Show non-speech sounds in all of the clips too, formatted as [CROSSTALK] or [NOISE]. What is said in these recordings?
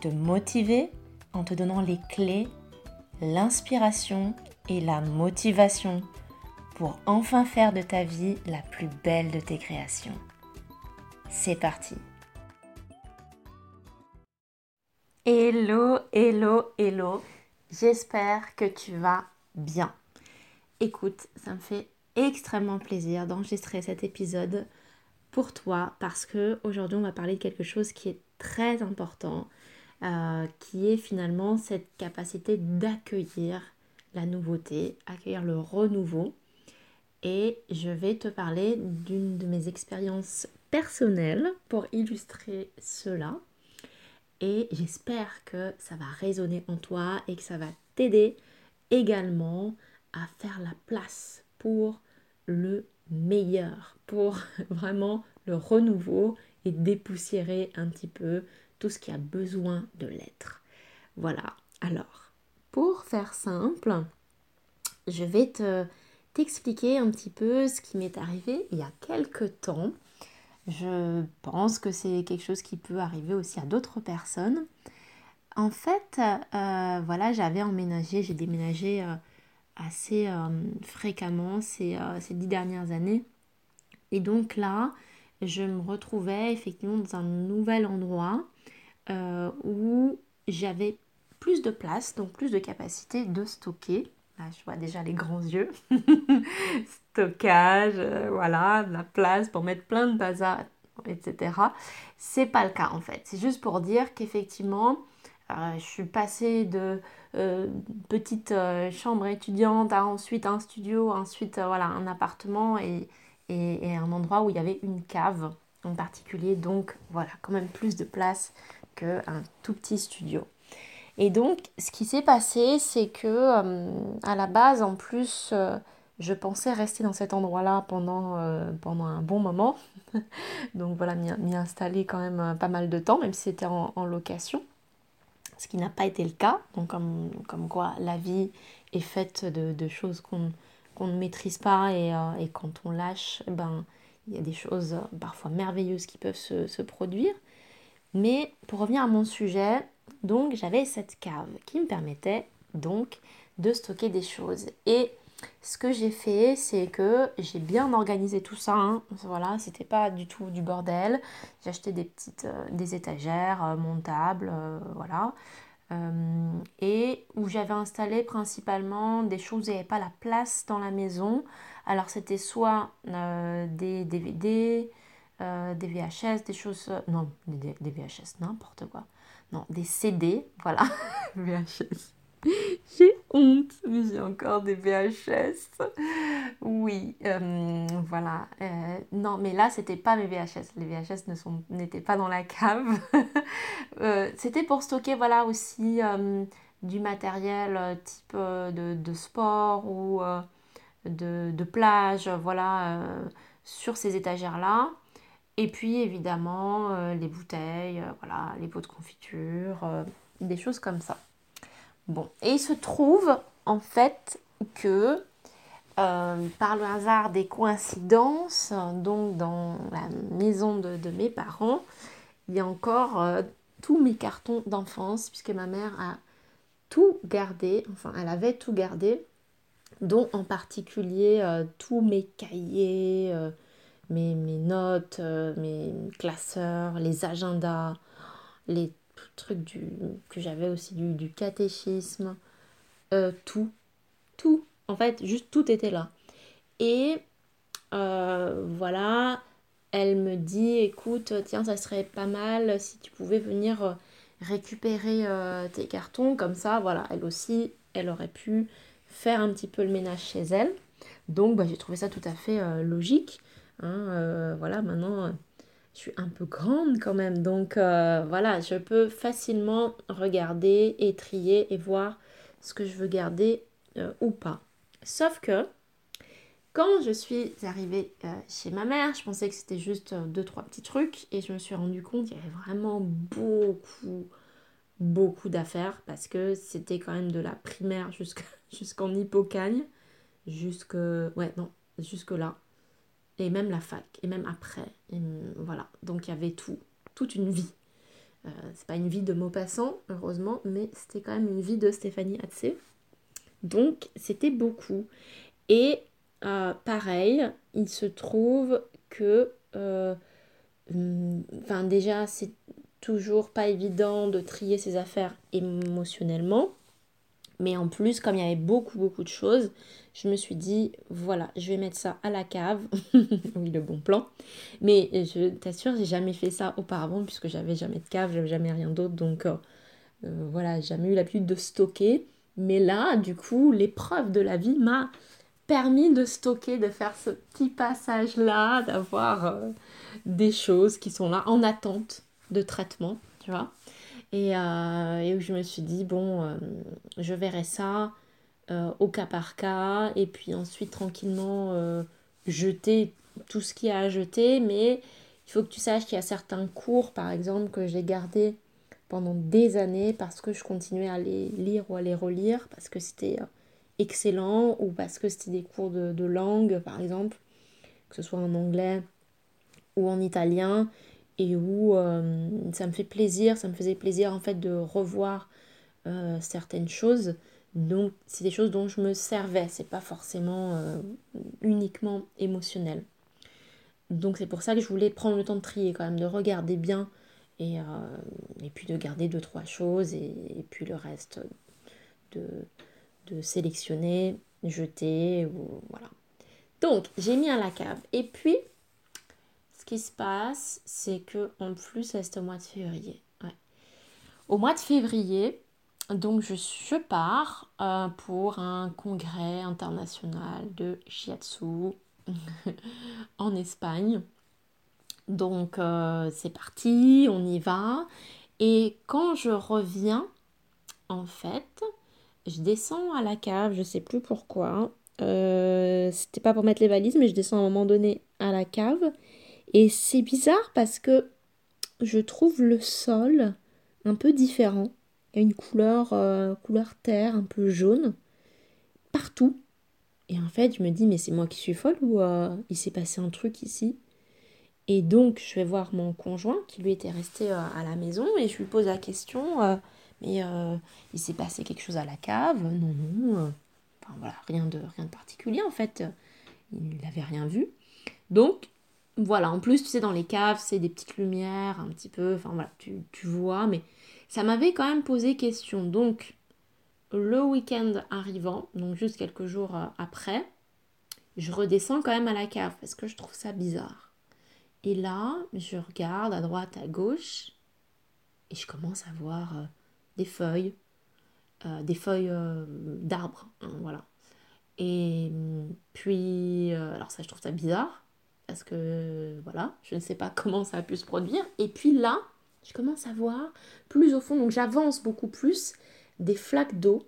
te motiver en te donnant les clés, l'inspiration et la motivation pour enfin faire de ta vie la plus belle de tes créations. C'est parti Hello, hello, hello J'espère que tu vas bien. Écoute, ça me fait extrêmement plaisir d'enregistrer cet épisode pour toi parce que aujourd'hui on va parler de quelque chose qui est très important, euh, qui est finalement cette capacité d'accueillir la nouveauté, accueillir le renouveau. Et je vais te parler d'une de mes expériences personnelles pour illustrer cela et j'espère que ça va résonner en toi et que ça va t'aider également à faire la place pour le meilleur, pour [LAUGHS] vraiment le renouveau et dépoussiérer un petit peu tout ce qui a besoin de l'être. Voilà, alors, pour faire simple, je vais te t'expliquer un petit peu ce qui m'est arrivé il y a quelques temps je pense que c'est quelque chose qui peut arriver aussi à d'autres personnes. En fait, euh, voilà, j'avais emménagé, j'ai déménagé euh, assez euh, fréquemment ces, ces, dix dernières années. Et donc là, je me retrouvais effectivement dans un nouvel endroit où j'avais plus de place, donc plus de capacité de stocker. Là, je vois déjà les grands yeux. [LAUGHS] Stockage, euh, voilà, la place pour mettre plein de bazar, etc. C'est pas le cas en fait. C'est juste pour dire qu'effectivement, euh, je suis passée de euh, petite chambre étudiante à ensuite un studio, ensuite voilà, un appartement et, et, un endroit où il y avait une cave en particulier. Donc voilà, quand même plus de place qu'un tout petit studio. Et donc, ce qui s'est passé, c'est que euh, à la base, en plus, euh, je pensais rester dans cet endroit-là pendant, euh, pendant un bon moment. [LAUGHS] donc voilà, m'y installer quand même pas mal de temps, même si c'était en, location. Ce qui n'a pas été le cas. Donc comme, comme quoi la vie est faite de, choses qu'on ne maîtrise pas et, et, quand on lâche, eh ben, il y a des choses parfois merveilleuses qui peuvent se, produire. Mais pour revenir à mon sujet, donc j'avais cette cave qui me permettait donc de stocker des choses. Et ce que j'ai fait, c'est que j'ai bien organisé tout ça. Hein. Voilà, c'était pas du tout du bordel. J'ai acheté des petites euh, des étagères euh, montables, euh, voilà. Et où j'avais installé principalement des choses où il n'y avait pas la place dans la maison. Alors c'était soit des DVD, des VHS, des choses... non, des VHS, n'importe quoi non, des CD, voilà, [LAUGHS] VHS. J'ai honte, mais j'ai encore des VHS. Oui, euh, voilà. Euh, non, mais là, c'était pas mes VHS. Les VHS n'étaient pas dans la cave. [LAUGHS] Euh, c'était pour stocker, voilà, aussi du matériel type de, de, sport ou de, de, plage, voilà, sur ces étagères-là. Et puis évidemment les bouteilles, voilà, les pots de confiture, des choses comme ça. Bon, et il se trouve en fait que par le hasard des coïncidences, donc dans la maison de, mes parents, il y a encore tous mes cartons d'enfance, puisque ma mère a tout gardé, enfin elle avait tout gardé, dont en particulier tous mes cahiers mes, notes, euh, mes classeurs, les agendas, les trucs du, que j'avais aussi du, du catéchisme, euh, tout, tout, en fait, juste tout était là. Et euh, voilà, elle me dit, écoute, tiens, ça serait pas mal si tu pouvais venir récupérer tes cartons, comme ça, voilà, elle aussi, elle aurait pu faire un petit peu le ménage chez elle. Donc, bah, j'ai trouvé ça tout à fait logique. Hein, euh, voilà, maintenant, je suis un peu grande quand même. Donc euh, voilà, je peux facilement regarder et trier et voir ce que je veux garder euh, ou pas. Sauf que quand je suis arrivée euh, chez ma mère, je pensais que c'était juste deux, trois petits trucs et je me suis rendu compte qu'il y avait vraiment beaucoup, beaucoup d'affaires parce que c'était quand même de la primaire [LAUGHS] jusqu'en hippocagne, jusque, ouais, non, jusque là et même la fac, et même après. Voilà, donc il y avait tout, toute une vie. Euh, c'est pas une vie de Maupassant, heureusement, mais c'était quand même une vie de Stéphanie Hatzé. Donc c'était beaucoup. Et euh, pareil, il se trouve que, euh, déjà, c'est toujours pas évident de trier ses affaires émotionnellement. Mais en plus, comme il y avait beaucoup, beaucoup de choses, je me suis dit, voilà, je vais mettre ça à la cave. [LAUGHS] oui, le bon plan. Mais je t'assure, j'ai jamais fait ça auparavant, puisque j'avais jamais de cave, j'avais jamais rien d'autre. Donc euh, euh, voilà, jamais eu l'habitude de stocker. Mais là, du coup, l'épreuve de la vie m'a permis de stocker, de faire ce petit passage-là, d'avoir euh, des choses qui sont là en attente de traitement, tu vois. Euh, et, où je me suis dit, bon, euh, je verrai ça euh, au cas par cas, et puis ensuite tranquillement jeter tout ce qu'il y a à jeter, mais il faut que tu saches qu'il y a certains cours, par exemple, que j'ai gardés pendant des années parce que je continuais à les lire ou à les relire, parce que c'était excellent, ou parce que c'était des cours de, de langue, par exemple, que ce soit en anglais ou en italien, et où euh, ça me fait plaisir, ça me faisait plaisir en fait de revoir euh, certaines choses. Donc c'est des choses dont je me servais, c'est pas forcément euh, uniquement émotionnel. Donc c'est pour ça que je voulais prendre le temps de trier quand même, de regarder bien et, puis de garder deux trois choses et, puis le reste de, sélectionner, jeter voilà. Donc j'ai mis à la cave et puis qui se passe, c'est que en plus, c'est au mois de février. Au mois de février, donc je, pars euh, pour un congrès international de shiatsu [LAUGHS] en Espagne. Donc euh, c'est parti, on y va. Et quand je reviens, en fait, je descends à la cave, je sais plus pourquoi. Euh, c'était pas pour mettre les valises, mais je descends à un moment donné à la cave et c'est bizarre parce que je trouve le sol un peu différent. Il y a une couleur, euh, couleur terre, un peu jaune, partout. Et en fait, je me dis, mais c'est moi qui suis folle ou euh, il s'est passé un truc ici? Et donc, je vais voir mon conjoint qui lui était resté euh, à la maison et je lui pose la question, mais il s'est passé quelque chose à la cave? Non, non. enfin voilà, rien de, rien de particulier en fait. Il n'avait rien vu. Donc, voilà, en plus, tu sais, dans les caves, c'est des petites lumières, un petit peu, enfin voilà, tu, vois, mais ça m'avait quand même posé question. Donc, le week-end arrivant, donc juste quelques jours euh, après, je redescends quand même à la cave parce que je trouve ça bizarre. Et là, je regarde à droite, à gauche, et je commence à voir euh, des feuilles, euh, des feuilles d'arbres, hein, voilà. Et puis, alors ça, je trouve ça bizarre parce que voilà, je ne sais pas comment ça a pu se produire. Et puis là, je commence à voir plus au fond, donc j'avance beaucoup plus, des flaques d'eau.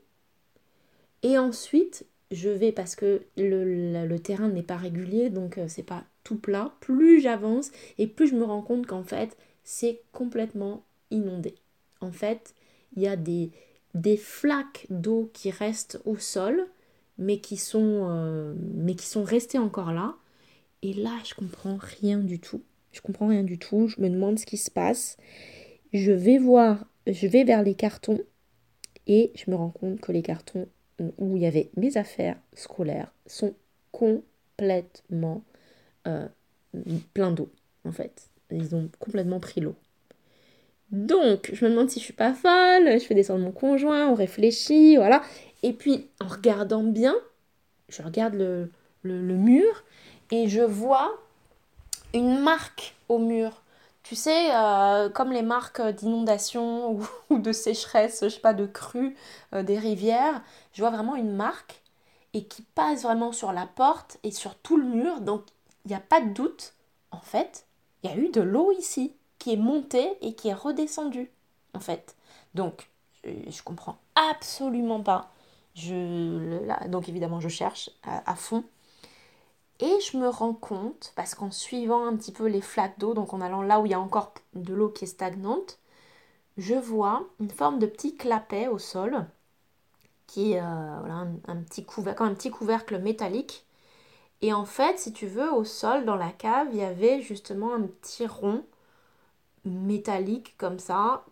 Et ensuite, je vais, parce que le, terrain n'est pas régulier, donc euh, c'est pas tout plat, plus j'avance et plus je me rends compte qu'en fait, c'est complètement inondé. En fait, il y a des, flaques d'eau qui restent au sol, mais qui sont, euh, mais qui sont restées encore là. Et là, je comprends rien du tout. Je comprends rien du tout. Je me demande ce qui se passe. Je vais voir, je vais vers les cartons et je me rends compte que les cartons où il y avait mes affaires scolaires sont complètement euh, pleins d'eau, en fait. Ils ont complètement pris l'eau. Donc, je me demande si je suis pas folle, je fais descendre mon conjoint, on réfléchit, voilà. Et puis, en regardant bien, je regarde le mur et je vois une marque au mur. Tu sais, euh, comme les marques d'inondation ou, [LAUGHS] de sécheresse, je sais pas, de crue euh, des rivières, je vois vraiment une marque et qui passe vraiment sur la porte et sur tout le mur. Donc, il n'y a pas de doute, en fait, il y a eu de l'eau ici qui est montée et qui est redescendue, en fait. Donc, je, comprends absolument pas. Je, donc, évidemment, je cherche à, fond. Et je me rends compte, parce qu'en suivant un petit peu les flaques d'eau, donc en allant là où il y a encore de l'eau qui est stagnante, je vois une forme de petit clapet au sol, qui est euh, un, petit couvercle, un petit couvercle métallique. Et en fait, si tu veux, au sol, dans la cave, il y avait justement un petit rond métallique comme ça,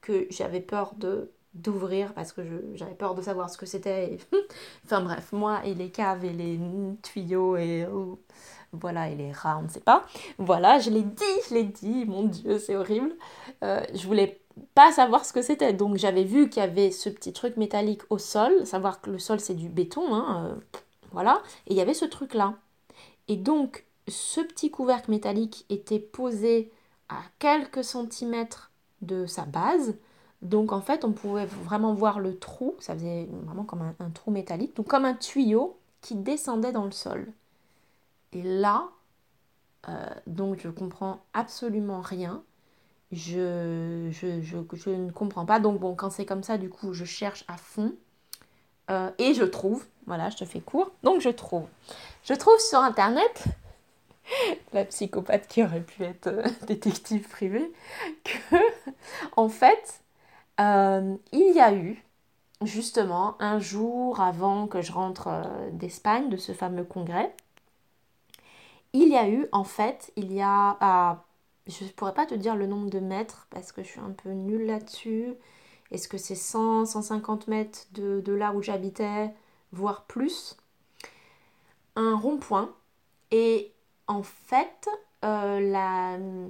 que j'avais peur de d'ouvrir parce que j'avais peur de savoir ce que c'était. [LAUGHS] enfin bref, moi et les caves et les tuyaux et oh, voilà et les rats, on ne sait pas. Voilà, je l'ai dit, je l'ai dit, mon Dieu, c'est horrible. Euh, je voulais pas savoir ce que c'était. Donc j'avais vu qu'il y avait ce petit truc métallique au sol, savoir que le sol c'est du béton, hein, euh, voilà, et il y avait ce truc là. Et donc ce petit couvercle métallique était posé à quelques centimètres de sa base. Donc en fait, on pouvait vraiment voir le trou, ça faisait vraiment comme un, trou métallique, donc comme un tuyau qui descendait dans le sol. Et là, euh, donc je comprends absolument rien. Je, ne comprends pas. Donc bon, quand c'est comme ça, du coup, je cherche à fond. Euh, et je trouve, voilà, je te fais court. Donc je trouve. Je trouve sur Internet [LAUGHS] la psychopathe qui aurait pu être euh, [LAUGHS] détective privé, que en fait, euh, il y a eu justement un jour avant que je rentre euh, d'Espagne, de ce fameux congrès, il y a eu en fait, il y a, je ne pourrais pas te dire le nombre de mètres parce que je suis un peu nulle là-dessus. Est-ce que c'est 100, 150 mètres de, de là où j'habitais, voire plus? Un rond-point. Et en fait, euh,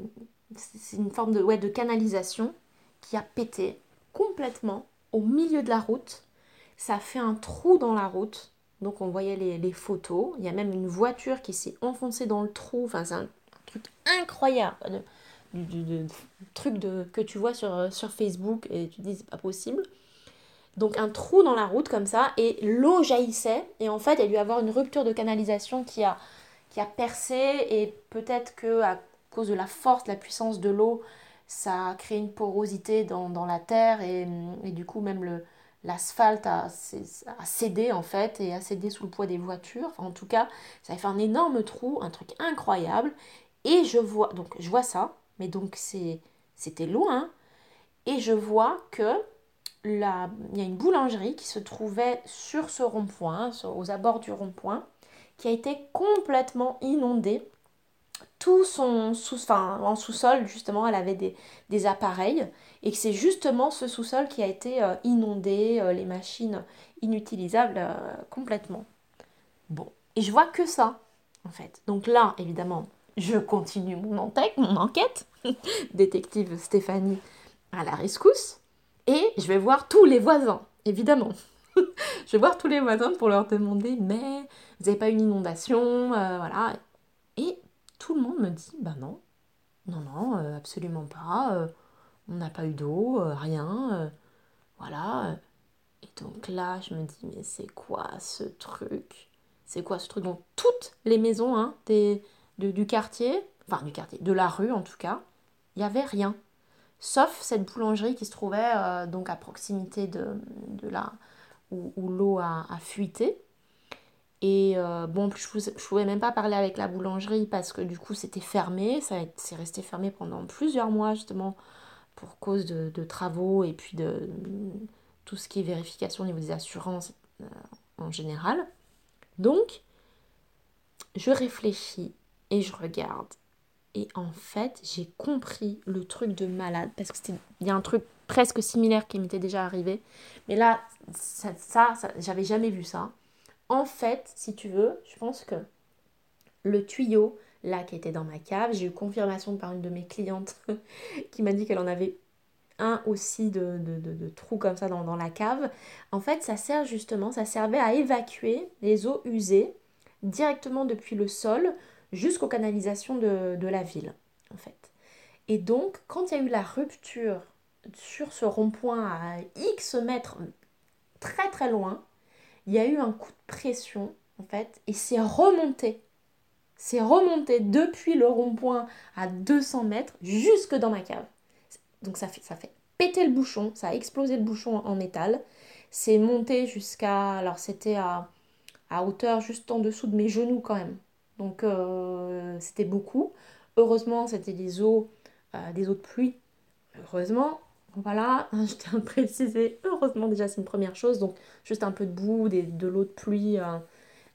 c'est une forme de, ouais, de canalisation qui a pété complètement au milieu de la route. Ça fait un trou dans la route. Donc on voyait les, photos. Il y a même une voiture qui s'est enfoncée dans le trou. Enfin, c'est un, truc incroyable. Du, truc de, que tu vois sur, sur Facebook et tu dis c'est pas possible. Donc un trou dans la route comme ça et l'eau jaillissait et en fait il y a dû avoir une rupture de canalisation qui a qui a percé et peut-être que à cause de la force, la puissance de l'eau, ça a créé une porosité dans, la terre et, du coup même l'asphalte a, cédé en fait et a cédé sous le poids des voitures. en tout cas, ça a fait un énorme trou, un truc incroyable. Et je vois, donc je vois ça, mais donc c'était loin. Et je vois que il y a une boulangerie qui se trouvait sur ce rond-point, aux abords du rond-point qui a été complètement inondée. Tout son sous, enfin, en sous-sol, justement, elle avait des, appareils et que c'est justement ce sous-sol qui a été euh, inondé, euh, les machines inutilisables euh, complètement. Bon, et je vois que ça, en fait. Donc là, évidemment, je continue mon enquête, [LAUGHS] détective Stéphanie à la rescousse, et je vais voir tous les voisins, évidemment. [LAUGHS] je vais voir tous les voisins pour leur demander mais vous n'avez pas une inondation voilà tout le monde me dit bah non non non euh, absolument pas euh, on n'a pas eu d'eau rien voilà. Et donc là je me dis mais c'est quoi ce truc? C'est quoi ce truc donc toutes les maisons hein, des, du quartier? Enfin du quartier de la rue en tout cas il n'y avait rien. Sauf cette boulangerie qui se trouvait donc à proximité de, de la où, l'eau a, fuité. Et euh, bon, je ne pouvais même pas parler avec la boulangerie parce que du coup c'était fermé. Ça c'est resté fermé pendant plusieurs mois justement pour cause de, travaux et puis de tout ce qui est vérification au niveau des assurances euh, en général. Donc, je réfléchis et je regarde. Et en fait, j'ai compris le truc de malade parce que il y a un truc presque similaire qui m'était déjà arrivé. Mais là, ça, ça, j'avais jamais vu ça. En fait, si tu veux, je pense que le tuyau, là, qui était dans ma cave, j'ai eu confirmation par une de mes clientes [LAUGHS] qui m'a dit qu'elle en avait un aussi de, de, trous comme ça dans, dans, la cave. En fait, ça sert justement, ça servait à évacuer les eaux usées directement depuis le sol jusqu'aux canalisations de, de la ville, en fait. Et donc, quand il y a eu la rupture sur ce rond-point à X mètres, très très loin, il y a eu un coup de pression en fait et c'est remonté. C'est remonté depuis le rond-point à 200 mètres jusque dans ma cave. Donc ça fait, ça péter le bouchon, ça a explosé le bouchon en métal. C'est monté jusqu'à. Alors c'était à, à, hauteur juste en dessous de mes genoux quand même. Donc euh, c'était beaucoup. Heureusement, c'était des eaux, euh, des eaux de pluie. Heureusement, voilà, [LAUGHS] je tiens à préciser. Heureusement, déjà, c'est une première chose. Donc, juste un peu de boue, de l'eau de pluie, euh,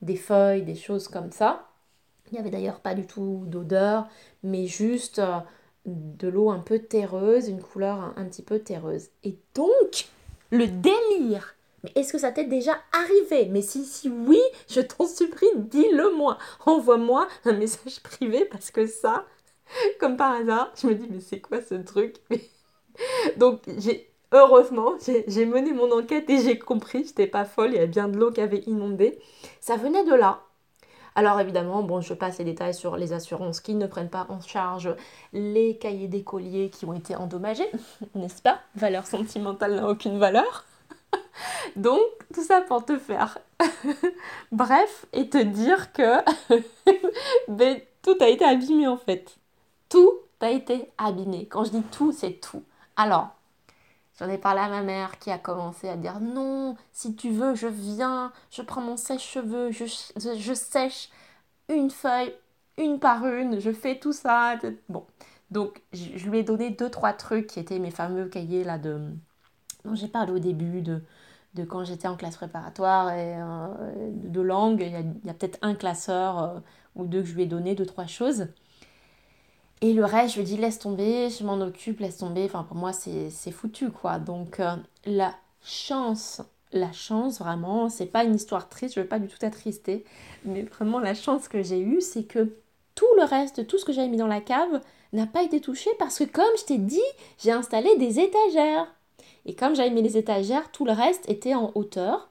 des feuilles, des choses comme ça. Il n'y avait d'ailleurs pas du tout d'odeur, mais juste de l'eau un peu terreuse, une couleur un, petit peu terreuse. Et donc, le délire mais est-ce que ça t'est déjà arrivé? Mais si, si oui, je t'en supplie, dis-le moi. Envoie-moi un message privé parce que ça, [LAUGHS] comme par hasard, je me dis, mais c'est quoi ce truc? [LAUGHS] Donc, j'ai heureusement, j'ai mené mon enquête et j'ai compris, j'étais pas folle, il y a bien de l'eau qui avait inondé. Ça venait de là. Alors évidemment, bon, je passe les détails sur les assurances qui ne prennent pas en charge les cahiers d'écoliers qui ont été endommagés, [LAUGHS] n'est-ce pas? Valeur sentimentale n'a aucune valeur. [LAUGHS] Donc, tout ça pour te faire bref et te dire que ben, tout a été abîmé en fait. Tout a été abîmé. Quand je dis tout, c'est tout. Alors, J'en ai parlé à ma mère qui a commencé à dire non, si tu veux, je viens, je prends mon sèche-cheveux, je, sèche une feuille, une par une, je fais tout ça. Bon, donc je, lui ai donné deux, trois trucs qui étaient mes fameux cahiers là de dont j'ai parlé au début de, de quand j'étais en classe préparatoire et euh, de langue. Il y a, peut-être un classeur euh, ou deux que je lui ai donné, deux, trois choses. Et le reste, je lui dis laisse tomber, je m'en occupe, laisse tomber. Enfin, pour moi, c'est foutu, quoi. Donc, euh, la chance, la chance, vraiment, c'est pas une histoire triste, je veux pas du tout attrister. Mais vraiment, la chance que j'ai eue, c'est que tout le reste, tout ce que j'avais mis dans la cave, n'a pas été touché parce que, comme je t'ai dit, j'ai installé des étagères. Et comme j'avais mis les étagères, tout le reste était en hauteur.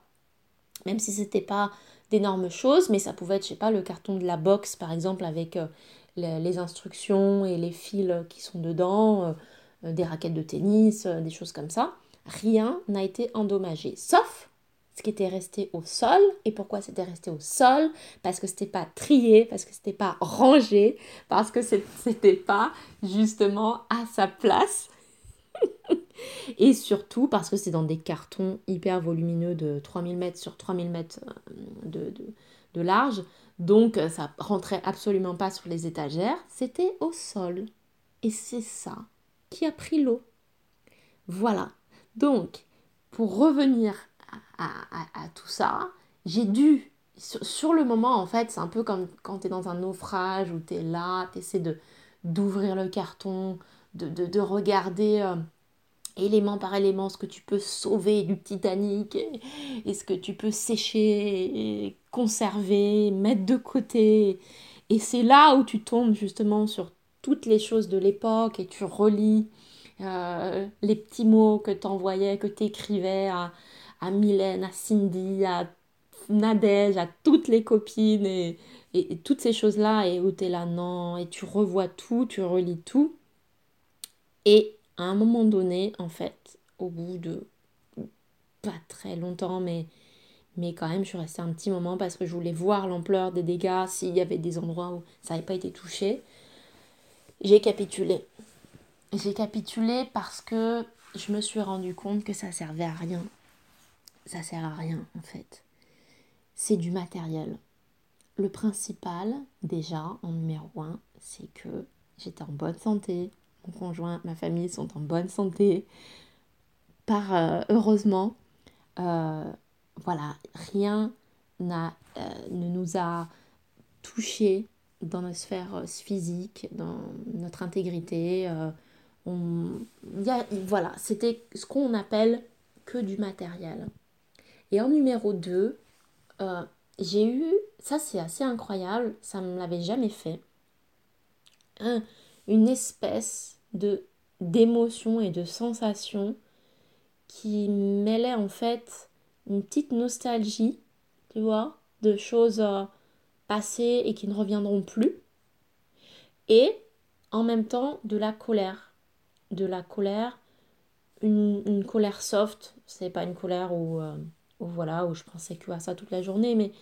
Même si c'était pas d'énormes choses, mais ça pouvait être, je sais pas, le carton de la box, par exemple, avec. Euh, les instructions et les fils qui sont dedans, euh, euh, des raquettes de tennis, euh, des choses comme ça. Rien n'a été endommagé, sauf ce qui était resté au sol. Et pourquoi c'était resté au sol? Parce que c'était pas trié, parce que c'était pas rangé, parce que c'était pas justement à sa place. [LAUGHS] et surtout parce que c'est dans des cartons hyper volumineux de 3000 mètres sur 3000 mètres de, de large. Donc euh, ça rentrait absolument pas sur les étagères, c'était au sol. Et c'est ça qui a pris l'eau. Voilà. Donc, pour revenir à, tout ça, j'ai dû, sur, le moment en fait, c'est un peu comme quand tu es dans un naufrage où tu es là, tu essaies d'ouvrir le carton, de, de, regarder euh, élément par élément ce que tu peux sauver du Titanic et, ce que tu peux sécher, conserver, mettre de côté. Et c'est là où tu tombes justement sur toutes les choses de l'époque et tu relis euh, les petits mots que tu envoyais, que tu écrivais à, à Mylène, à Cindy, à Nadège, à toutes les copines et, toutes ces choses-là et où tu es là, non, et tu revois tout, tu relis tout. Et à un moment donné, en fait, au bout de pas très longtemps, mais, mais quand même, je suis restée un petit moment parce que je voulais voir l'ampleur des dégâts, s'il y avait des endroits où ça n'avait pas été touché. J'ai capitulé. J'ai capitulé parce que je me suis rendu compte que ça servait à rien. Ça sert à rien, en fait. C'est du matériel. Le principal, déjà, en numéro un, c'est que j'étais en bonne santé, mon conjoint, ma famille sont en bonne santé. Par euh, heureusement, euh, voilà, rien n'a, euh, ne nous a touché dans notre sphère physique, dans notre intégrité. On, voilà, c'était ce qu'on appelle que du matériel. Et en numéro 2, j'ai eu, ça c'est assez incroyable, ça ne me l'avait jamais fait, un, une espèce de d'émotion et de sensation qui mêlait en fait une petite nostalgie, tu vois, de choses euh, passées et qui ne reviendront plus, et en même temps de la colère, de la colère, une, colère soft, c'est pas une colère où, euh, voilà où je pensais que à ça toute la journée, mais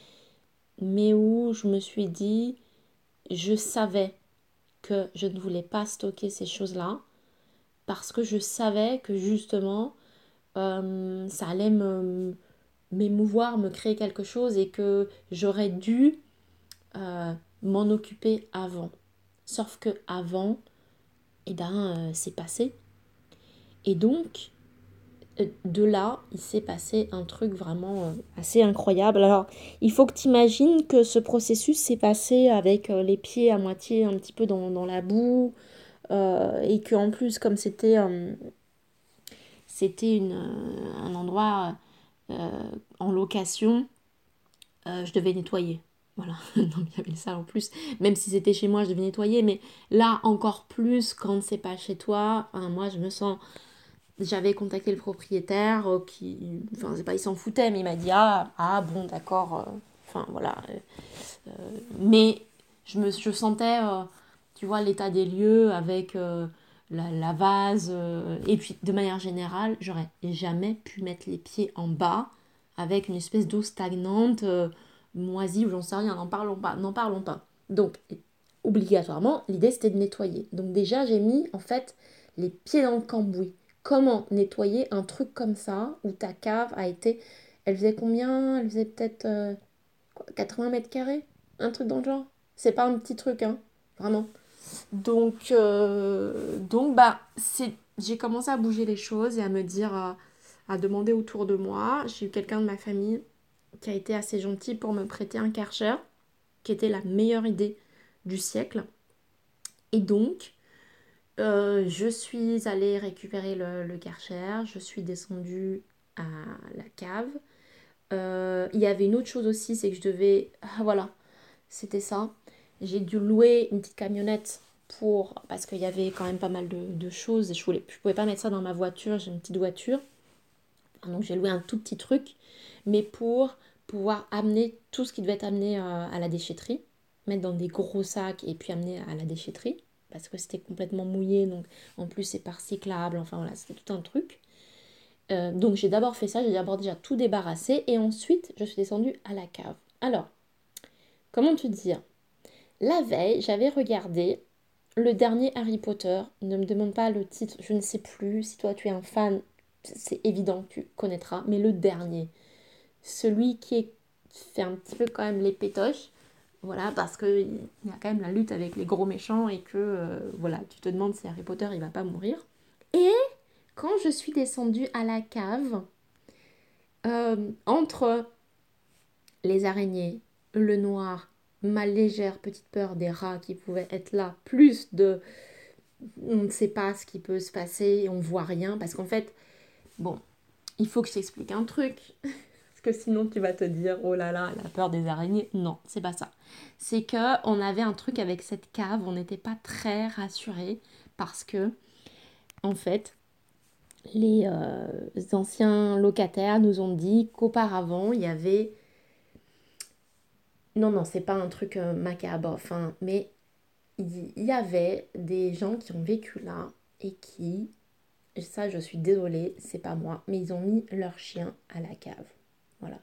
mais où je me suis dit je savais que je ne voulais pas stocker ces choses-là parce que je savais que justement euh, ça allait me m'émouvoir, me créer quelque chose et que j'aurais dû euh, m'en occuper avant. Sauf que avant, eh ben, euh, c'est passé. Et donc, de là, il s'est passé un truc vraiment assez incroyable. Alors, il faut que tu imagines que ce processus s'est passé avec les pieds à moitié un petit peu dans, la boue, euh, et que en plus comme c'était euh, euh, un endroit en location, je devais nettoyer. Voilà, [LAUGHS] il y avait ça en plus. Même si c'était chez moi, je devais nettoyer. Mais là, encore plus, quand c'est pas chez toi, moi, je me sens. J'avais contacté le propriétaire qui. Enfin, pas, il s'en foutait, mais il m'a dit Ah, ah bon, d'accord. Enfin, voilà. mais je me je sentais tu vois, l'état des lieux avec euh, la, vase. Euh, et puis, de manière générale, j'aurais jamais pu mettre les pieds en bas avec une espèce d'eau stagnante, euh, moisie, ou j'en sais rien, n'en parlons pas, n'en parlons pas. Donc, obligatoirement, l'idée c'était de nettoyer. Donc déjà, j'ai mis en fait les pieds dans le cambouis. Comment nettoyer un truc comme ça, où ta cave a été... Elle faisait combien? Elle faisait peut-être 80 mètres carrés? Un truc dans le genre? C'est pas un petit truc, hein. Vraiment. Donc, euh, donc bah, j'ai commencé à bouger les choses et à me dire, euh, à, demander autour de moi. J'ai eu quelqu'un de ma famille qui a été assez gentil pour me prêter un Karcher, qui était la meilleure idée du siècle. Et donc, euh, je suis allée récupérer le, le je suis descendue à la cave. il y avait une autre chose aussi, c'est que je devais... Ah, [LAUGHS] voilà, c'était ça. J'ai dû louer une petite camionnette pour parce qu'il y avait quand même pas mal de, choses je voulais je pouvais pas mettre ça dans ma voiture j'ai une petite voiture. Donc j'ai loué un tout petit truc mais pour pouvoir amener tout ce qui devait être amené euh, à la déchetterie mettre dans des gros sacs et puis amener à la déchetterie parce que c'était complètement mouillé donc en plus c'est pas recyclable enfin voilà c'était tout un truc euh, donc j'ai d'abord fait ça j'ai d'abord déjà tout débarrassé et ensuite je suis descendue à la cave alors comment te dire? La veille, j'avais regardé le dernier Harry Potter. Ne me demande pas le titre, je ne sais plus. Si toi tu es un fan, c'est évident que tu connaîtras. Mais le dernier, celui qui fait un petit peu quand même les pétoches. Voilà, parce qu'il y a quand même la lutte avec les gros méchants et que, euh, voilà, tu te demandes si Harry Potter, il va pas mourir. Et quand je suis descendue à la cave, euh, entre les araignées, le noir ma légère petite peur des rats qui pouvaient être là, plus de on ne sait pas ce qui peut se passer, on voit rien, parce qu'en fait, bon, il faut que je t'explique un truc, [LAUGHS] parce que sinon tu vas te dire, oh là là, la peur des araignées? Non, c'est pas ça. C'est que on avait un truc avec cette cave, on n'était pas très rassurés, parce que, en fait, les euh, anciens locataires nous ont dit qu'auparavant, il y avait non, non, c'est pas un truc euh, macabre, enfin, mais il y, avait des gens qui ont vécu là et qui, ça je suis désolée, c'est pas moi, mais ils ont mis leur chien à la cave. Voilà.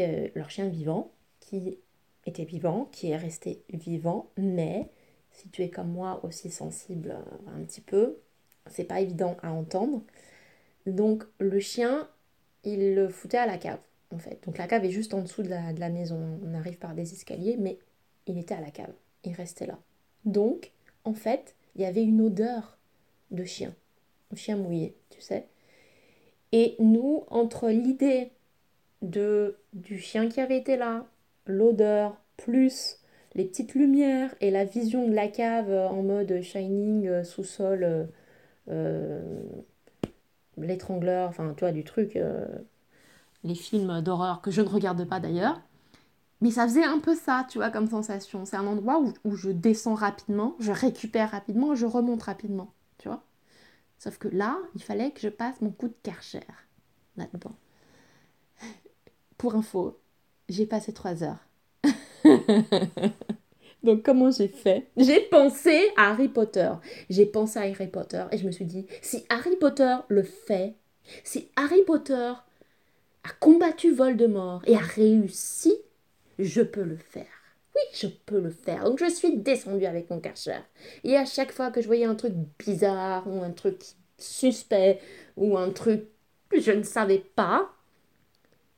Euh, leur chien vivant, qui était vivant, qui est resté vivant, mais si tu es comme moi aussi sensible euh, un petit peu, c'est pas évident à entendre. Donc le chien, il le foutait à la cave en fait. Donc la cave est juste en dessous de la, maison. On arrive par des escaliers, mais il était à la cave. Il restait là. Donc, en fait, il y avait une odeur de chien. Un chien mouillé, tu sais. Et nous, entre l'idée de du chien qui avait été là, l'odeur, plus les petites lumières et la vision de la cave en mode shining, euh, sous-sol, euh, euh, l'étrangleur, enfin, tu vois, du truc les films d'horreur que je ne regarde pas d'ailleurs. Mais ça faisait un peu ça, tu vois, comme sensation. C'est un endroit où, je descends rapidement, je récupère rapidement, je remonte rapidement, tu vois. Sauf que là, il fallait que je passe mon coup de karcher là-dedans. Pour info, j'ai passé trois heures. [LAUGHS] Donc comment j'ai fait? J'ai pensé à Harry Potter. J'ai pensé à Harry Potter et je me suis dit, si Harry Potter le fait, si Harry Potter a combattu Voldemort et a réussi, je peux le faire. Oui, je peux le faire. Donc je suis descendue avec mon karcher. Et à chaque fois que je voyais un truc bizarre ou un truc suspect ou un truc que je ne savais pas,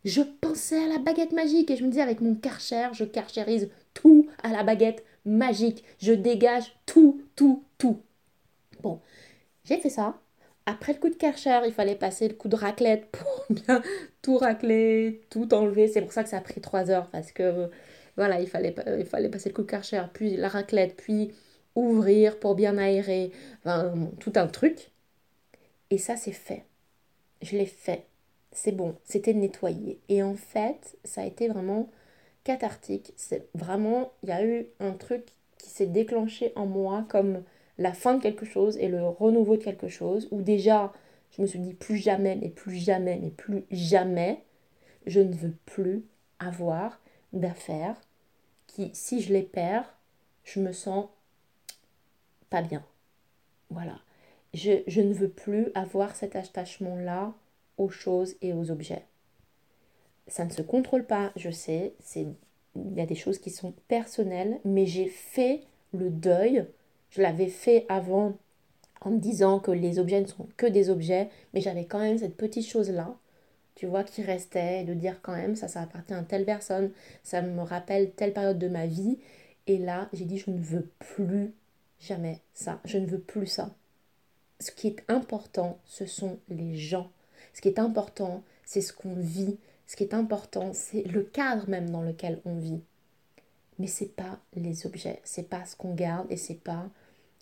je pensais à la baguette magique et je me disais avec mon karcher, je karcherise tout à la baguette magique. Je dégage tout, tout, tout. Bon, j'ai fait ça. Après le coup de Karcher, il fallait passer le coup de raclette pour [LAUGHS] bien tout racler, tout enlever. C'est pour ça que ça a pris trois heures parce que voilà, il fallait, il fallait passer le coup de Karcher, puis la raclette, puis ouvrir pour bien aérer, tout un truc. Et ça, c'est fait. Je l'ai fait. C'est bon, c'était nettoyé. Et en fait, ça a été vraiment cathartique. C'est vraiment, il y a eu un truc qui s'est déclenché en moi comme la fin de quelque chose et le renouveau de quelque chose, où déjà je me suis dit plus jamais, mais plus jamais, mais plus jamais, je ne veux plus avoir d'affaires qui, si je les perds, je me sens pas bien. Voilà. Je, je ne veux plus avoir cet attachement-là aux choses et aux objets. Ça ne se contrôle pas, je sais, c'est il y a des choses qui sont personnelles, mais j'ai fait le deuil je l'avais fait avant en me disant que les objets ne sont que des objets, mais j'avais quand même cette petite chose-là, tu vois, qui restait, de dire quand même, ça, ça appartient à telle personne, ça me rappelle telle période de ma vie. Et là, j'ai dit, je ne veux plus jamais ça, je ne veux plus ça. Ce qui est important, ce sont les gens. Ce qui est important, c'est ce qu'on vit. Ce qui est important, c'est le cadre même dans lequel on vit mais c'est pas les objets, c'est pas ce qu'on garde et c'est pas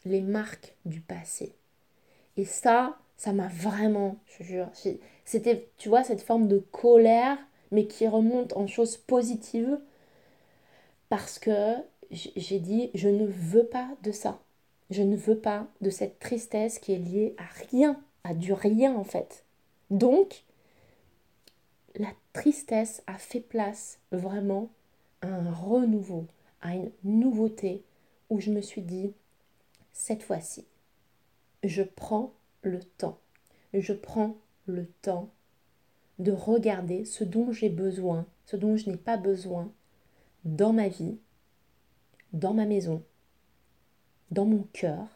les marques du passé. Et ça, ça m'a vraiment, je jure, c'était, tu vois, cette forme de colère, mais qui remonte en choses positives, parce que j'ai dit, je ne veux pas de ça. Je ne veux pas de cette tristesse qui est liée à rien, à du rien en fait. Donc, la tristesse a fait place vraiment un renouveau, à une nouveauté où je me suis dit, cette fois-ci, je prends le temps, je prends le temps de regarder ce dont j'ai besoin, ce dont je n'ai pas besoin dans ma vie, dans ma maison, dans mon cœur,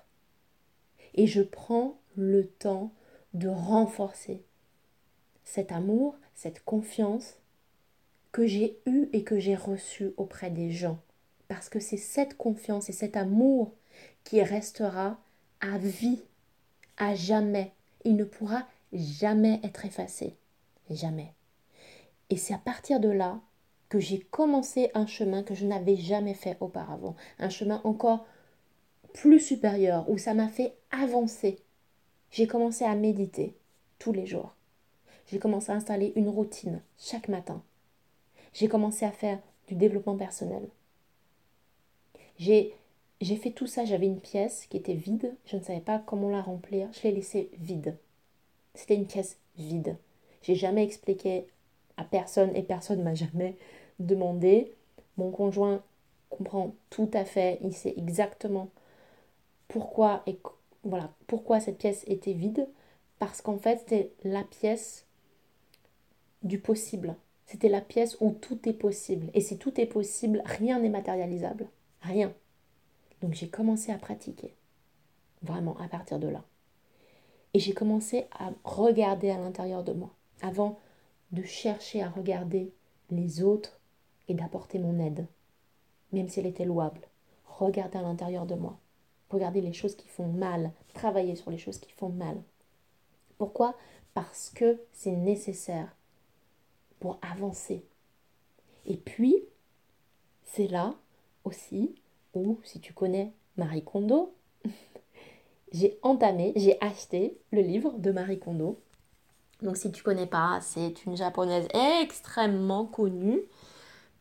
et je prends le temps de renforcer cet amour, cette confiance que j'ai eu et que j'ai reçu auprès des gens. Parce que c'est cette confiance et cet amour qui restera à vie, à jamais. Il ne pourra jamais être effacé. Jamais. Et c'est à partir de là que j'ai commencé un chemin que je n'avais jamais fait auparavant. Un chemin encore plus supérieur, où ça m'a fait avancer. J'ai commencé à méditer tous les jours. J'ai commencé à installer une routine chaque matin j'ai commencé à faire du développement personnel. J'ai, fait tout ça, j'avais une pièce qui était vide, je ne savais pas comment la remplir, je l'ai laissée vide. C'était une pièce vide. J'ai jamais expliqué à personne et personne m'a jamais demandé. Mon conjoint comprend tout à fait, il sait exactement pourquoi et voilà, pourquoi cette pièce était vide parce qu'en fait, c'était la pièce du possible. C'était la pièce où tout est possible. Et si tout est possible, rien n'est matérialisable. Rien. Donc j'ai commencé à pratiquer. Vraiment, à partir de là. Et j'ai commencé à regarder à l'intérieur de moi. Avant de chercher à regarder les autres et d'apporter mon aide. Même si elle était louable. Regarder à l'intérieur de moi. Regarder les choses qui font mal. Travailler sur les choses qui font mal. Pourquoi? Parce que c'est nécessaire avancer. Et puis, c'est là aussi où, si tu connais Marie Kondo, [LAUGHS] j'ai entamé, j'ai acheté le livre de Marie Kondo. Donc si tu connais pas, c'est une japonaise extrêmement connue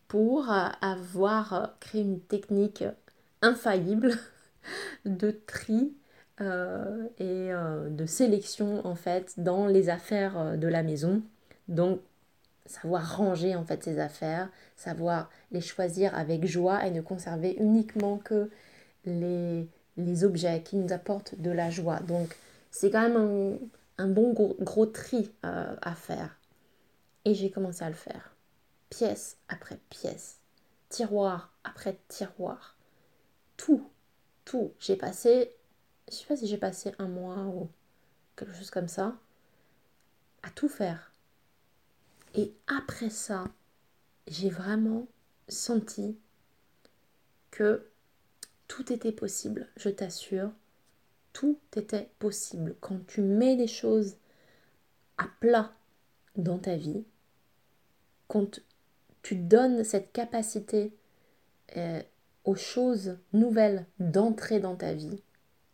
pour euh, avoir euh, créé une technique infaillible [LAUGHS] de tri euh, et de sélection en fait dans les affaires de la maison. Donc savoir ranger en fait ses affaires, savoir les choisir avec joie et ne conserver uniquement que les, les objets qui nous apportent de la joie. Donc c'est quand même un, bon gros, tri euh, à faire. Et j'ai commencé à le faire, pièce après pièce. tiroir après tiroir. Tout, tout. J'ai passé, je sais pas si j'ai passé un mois ou quelque chose comme ça, à tout faire. Et après ça, j'ai vraiment senti que tout était possible, je t'assure. Tout était possible. Quand tu mets les choses à plat dans ta vie, quand tu donnes cette capacité euh, aux choses nouvelles d'entrer dans ta vie,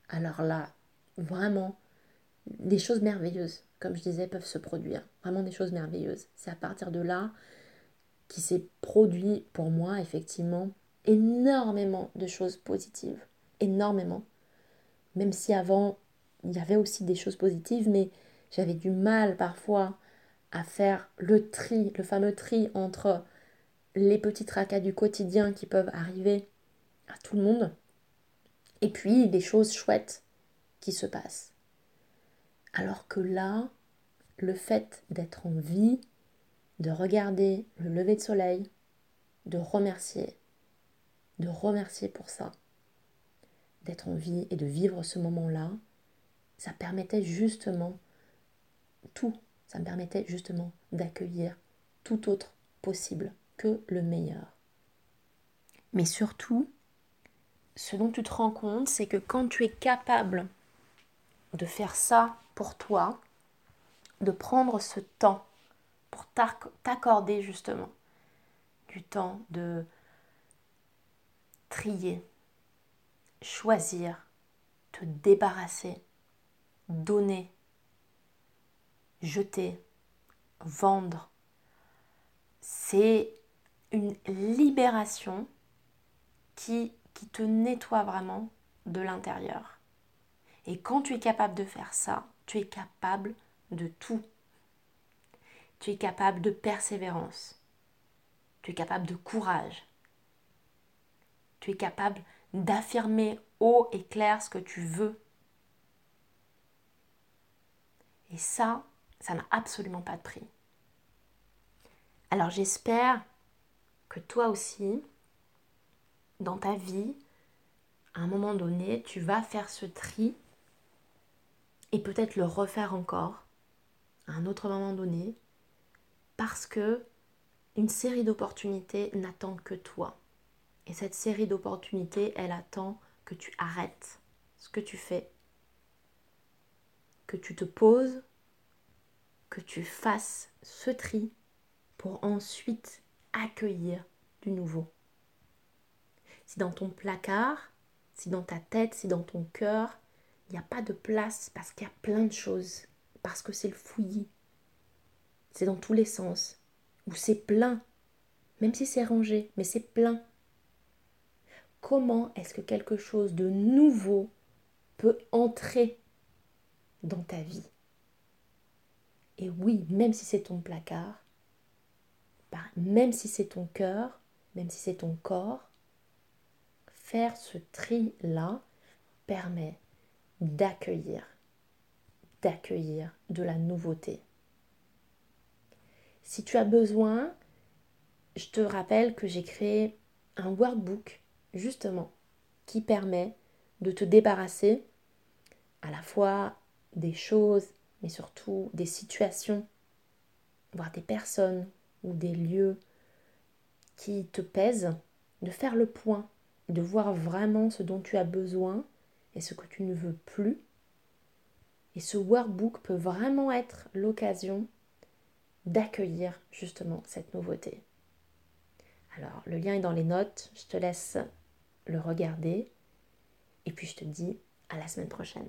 alors là, vraiment, des choses merveilleuses, comme je disais, peuvent se produire. Vraiment des choses merveilleuses. C'est à partir de là qui s'est produit pour moi, effectivement, énormément de choses positives. Énormément. Même si avant, il y avait aussi des choses positives, mais j'avais du mal parfois à faire le tri, le fameux tri entre les petits tracas du quotidien qui peuvent arriver à tout le monde, et puis des choses chouettes qui se passent. Alors que là, le fait d'être en vie, de regarder le lever de soleil, de remercier, de remercier pour ça, d'être en vie et de vivre ce moment-là, ça permettait justement tout, ça me permettait justement d'accueillir tout autre possible que le meilleur. Mais surtout, ce dont tu te rends compte, c'est que quand tu es capable de faire ça pour toi, de prendre ce temps pour t'accorder justement du temps de trier, choisir, te débarrasser, donner, jeter, vendre. C'est une libération qui, qui te nettoie vraiment de l'intérieur. Et quand tu es capable de faire ça, tu es capable de tout. Tu es capable de persévérance. Tu es capable de courage. Tu es capable d'affirmer haut et clair ce que tu veux. Et ça, ça n'a absolument pas de prix. Alors j'espère que toi aussi, dans ta vie, à un moment donné, tu vas faire ce tri et peut-être le refaire encore à un autre moment donné parce que une série d'opportunités n'attend que toi. Et cette série d'opportunités, elle attend que tu arrêtes ce que tu fais, que tu te poses, que tu fasses ce tri pour ensuite accueillir du nouveau. Si dans ton placard, si dans ta tête, si dans ton cœur, il n'y a pas de place parce qu'il y a plein de choses, parce que c'est le fouillis, c'est dans tous les sens, ou c'est plein, même si c'est rangé, mais c'est plein. Comment est-ce que quelque chose de nouveau peut entrer dans ta vie? Et oui, même si c'est ton placard, bah, même si c'est ton cœur, même si c'est ton corps, faire ce tri-là permet d'accueillir, d'accueillir de la nouveauté. Si tu as besoin, je te rappelle que j'ai créé un workbook justement qui permet de te débarrasser à la fois des choses, mais surtout des situations, voire des personnes ou des lieux qui te pèsent, de faire le point, de voir vraiment ce dont tu as besoin et ce que tu ne veux plus. Et ce workbook peut vraiment être l'occasion d'accueillir justement cette nouveauté. Alors, le lien est dans les notes, je te laisse le regarder et puis je te dis à la semaine prochaine.